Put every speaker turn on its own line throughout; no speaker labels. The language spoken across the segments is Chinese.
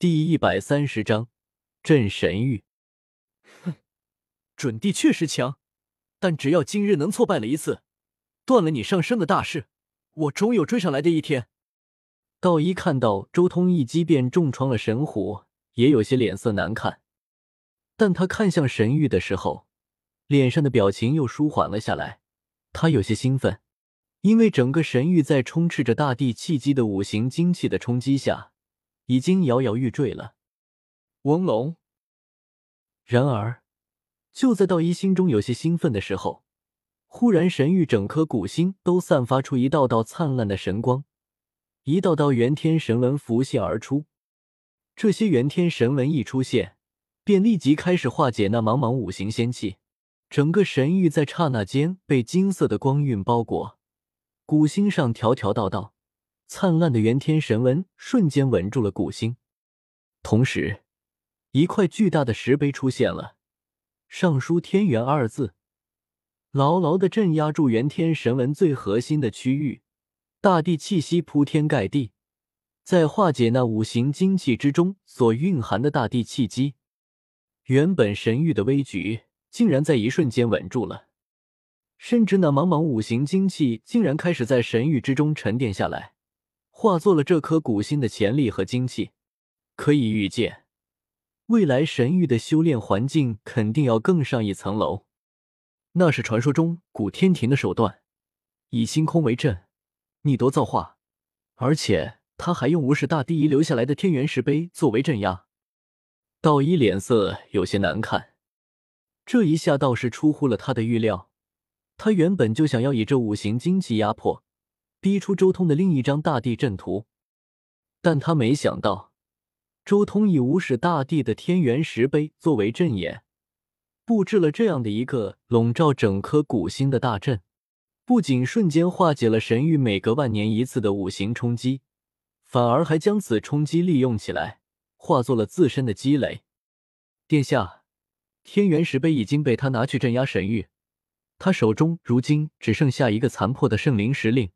第一百三十章镇神域。
哼，准帝确实强，但只要今日能挫败了一次，断了你上升的大势，我终有追上来的一天。
道一看到周通一击便重创了神虎，也有些脸色难看。但他看向神域的时候，脸上的表情又舒缓了下来。他有些兴奋，因为整个神域在充斥着大地气机的五行精气的冲击下。已经摇摇欲坠了。
翁龙。
然而，就在道一心中有些兴奋的时候，忽然神域整颗古星都散发出一道道灿烂的神光，一道道元天神纹浮现而出。这些元天神纹一出现，便立即开始化解那茫茫五行仙气。整个神域在刹那间被金色的光晕包裹，古星上条条道道。灿烂的元天神纹瞬间稳住了古星，同时，一块巨大的石碑出现了，上书“天元”二字，牢牢的镇压住元天神纹最核心的区域。大地气息铺天盖地，在化解那五行精气之中所蕴含的大地气机。原本神域的危局，竟然在一瞬间稳住了，甚至那茫茫五行精气，竟然开始在神域之中沉淀下来。化作了这颗古星的潜力和精气，可以预见，未来神域的修炼环境肯定要更上一层楼。
那是传说中古天庭的手段，以星空为阵，逆夺造化，而且他还用无始大帝遗留下来的天元石碑作为镇压。
道一脸色有些难看，这一下倒是出乎了他的预料。他原本就想要以这五行精气压迫。逼出周通的另一张大地阵图，但他没想到，周通以无始大帝的天元石碑作为阵眼，布置了这样的一个笼罩整颗古星的大阵，不仅瞬间化解了神域每隔万年一次的五行冲击，反而还将此冲击利用起来，化作了自身的积累。殿下，天元石碑已经被他拿去镇压神域，他手中如今只剩下一个残破的圣灵石令。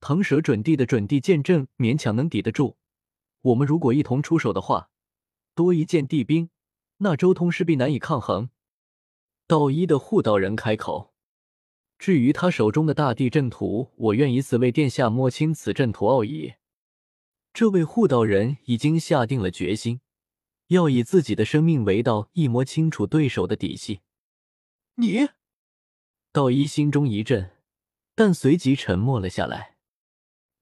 腾蛇准地的准地剑阵勉强能抵得住，我们如果一同出手的话，多一件地兵，那周通势必难以抗衡。道一的护道人开口：“至于他手中的大地阵图，我愿以此为殿下摸清此阵图奥义。”这位护道人已经下定了决心，要以自己的生命为道，一摸清楚对手的底细。
你，
道一心中一震，但随即沉默了下来。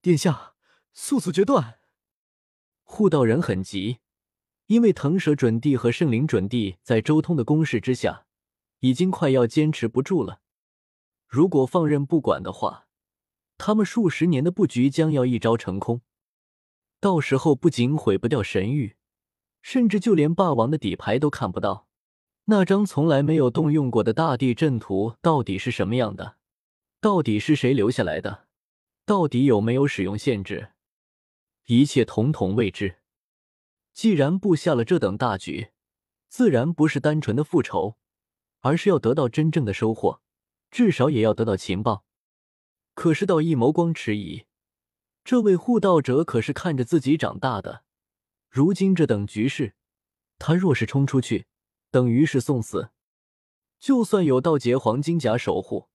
殿下，速速决断！
护道人很急，因为腾蛇准帝和圣灵准帝在周通的攻势之下，已经快要坚持不住了。如果放任不管的话，他们数十年的布局将要一朝成空。到时候不仅毁不掉神域，甚至就连霸王的底牌都看不到。那张从来没有动用过的大地阵图到底是什么样的？到底是谁留下来的？到底有没有使用限制？一切统统未知。既然布下了这等大局，自然不是单纯的复仇，而是要得到真正的收获，至少也要得到情报。可是道一眸光迟疑，这位护道者可是看着自己长大的，如今这等局势，他若是冲出去，等于是送死。就算有道劫黄金甲守护，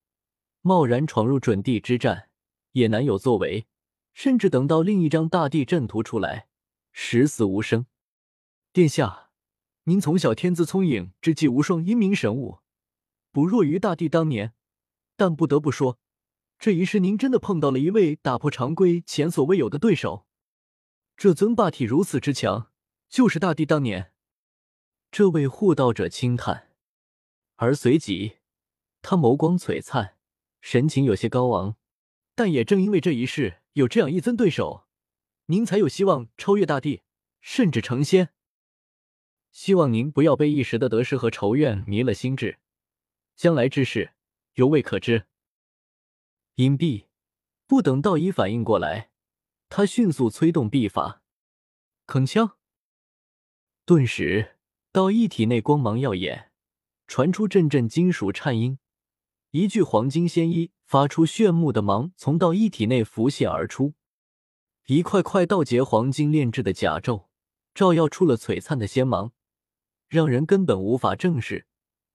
贸然闯入准地之战。也难有作为，甚至等到另一张大地阵图出来，十死无生。
殿下，您从小天资聪颖，智计无双，英明神武，不弱于大帝当年。但不得不说，这一世您真的碰到了一位打破常规、前所未有的对手。这尊霸体如此之强，就是大帝当年。
这位护道者轻叹，而随即他眸光璀璨，神情有些高昂。
但也正因为这一世有这样一尊对手，您才有希望超越大帝，甚至成仙。
希望您不要被一时的得失和仇怨迷了心智，将来之事犹未可知。隐蔽，不等道一反应过来，他迅速催动臂法，铿锵，顿时道一体内光芒耀眼，传出阵阵金属颤音，一具黄金仙衣。发出炫目的芒，从道一体内浮现而出，一块块道劫黄金炼制的甲胄照耀出了璀璨的仙芒，让人根本无法正视，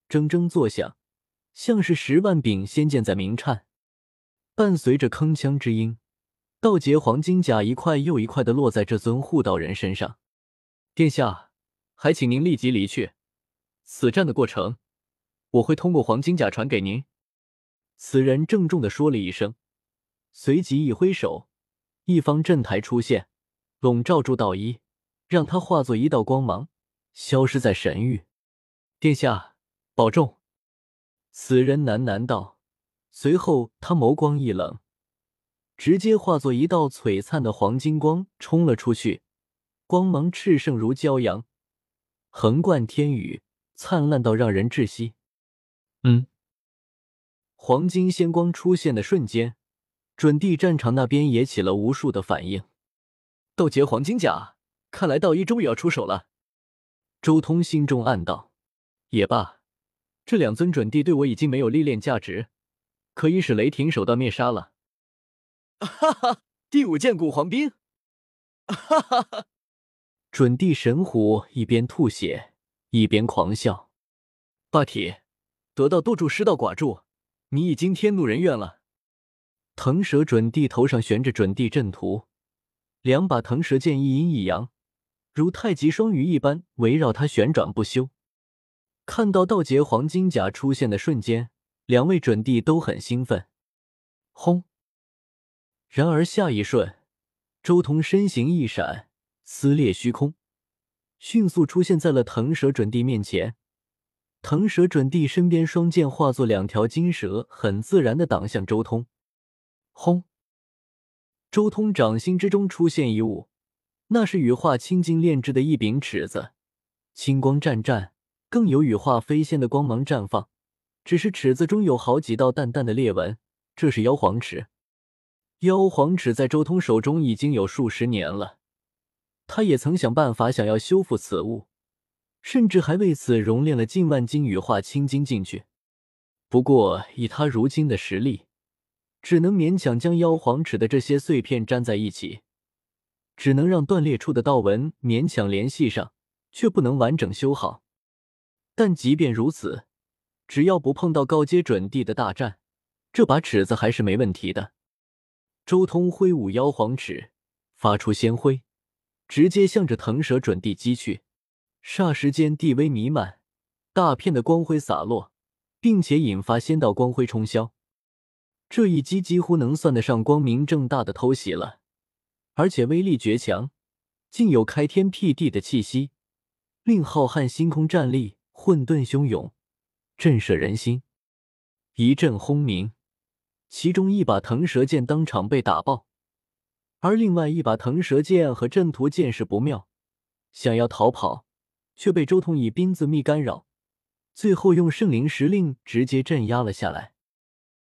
铮铮作响，像是十万柄仙剑在鸣颤。伴随着铿锵之音，道劫黄金甲一块又一块的落在这尊护道人身上。殿下，还请您立即离去。此战的过程，我会通过黄金甲传给您。此人郑重的说了一声，随即一挥手，一方阵台出现，笼罩住道一，让他化作一道光芒，消失在神域。殿下，保重。此人喃喃道，随后他眸光一冷，直接化作一道璀璨的黄金光冲了出去，光芒炽盛如骄阳，横贯天宇，灿烂到让人窒息。嗯。黄金仙光出现的瞬间，准地战场那边也起了无数的反应。斗劫黄金甲，看来道一终于要出手了。周通心中暗道：也罢，这两尊准帝对我已经没有历练价值，可以使雷霆手段灭杀了。哈哈，第五件古黄兵！哈哈哈！准帝神虎一边吐血一边狂笑。霸体，得道多助，失道寡助。你已经天怒人怨了。腾蛇准帝头上悬着准帝阵图，两把腾蛇剑一阴一阳，如太极双鱼一般围绕他旋转不休。看到道劫黄金甲出现的瞬间，两位准帝都很兴奋。轰！然而下一瞬，周通身形一闪，撕裂虚空，迅速出现在了腾蛇准帝面前。腾蛇准帝身边双剑化作两条金蛇，很自然的挡向周通。轰！周通掌心之中出现一物，那是羽化青金炼制的一柄尺子，青光湛湛，更有羽化飞仙的光芒绽放。只是尺子中有好几道淡淡的裂纹，这是妖皇尺。妖皇尺在周通手中已经有数十年了，他也曾想办法想要修复此物。甚至还为此熔炼了近万斤羽化青金进去。不过以他如今的实力，只能勉强将妖皇尺的这些碎片粘在一起，只能让断裂处的道纹勉强联系上，却不能完整修好。但即便如此，只要不碰到高阶准帝的大战，这把尺子还是没问题的。周通挥舞妖皇尺，发出仙辉，直接向着腾蛇准帝击去。霎时间，地威弥漫，大片的光辉洒落，并且引发仙道光辉冲霄。这一击几乎能算得上光明正大的偷袭了，而且威力绝强，竟有开天辟地的气息，令浩瀚星空战栗，混沌汹涌，震慑人心。一阵轰鸣，其中一把腾蛇剑当场被打爆，而另外一把腾蛇剑和阵图见势不妙，想要逃跑。却被周通以兵字密干扰，最后用圣灵石令直接镇压了下来。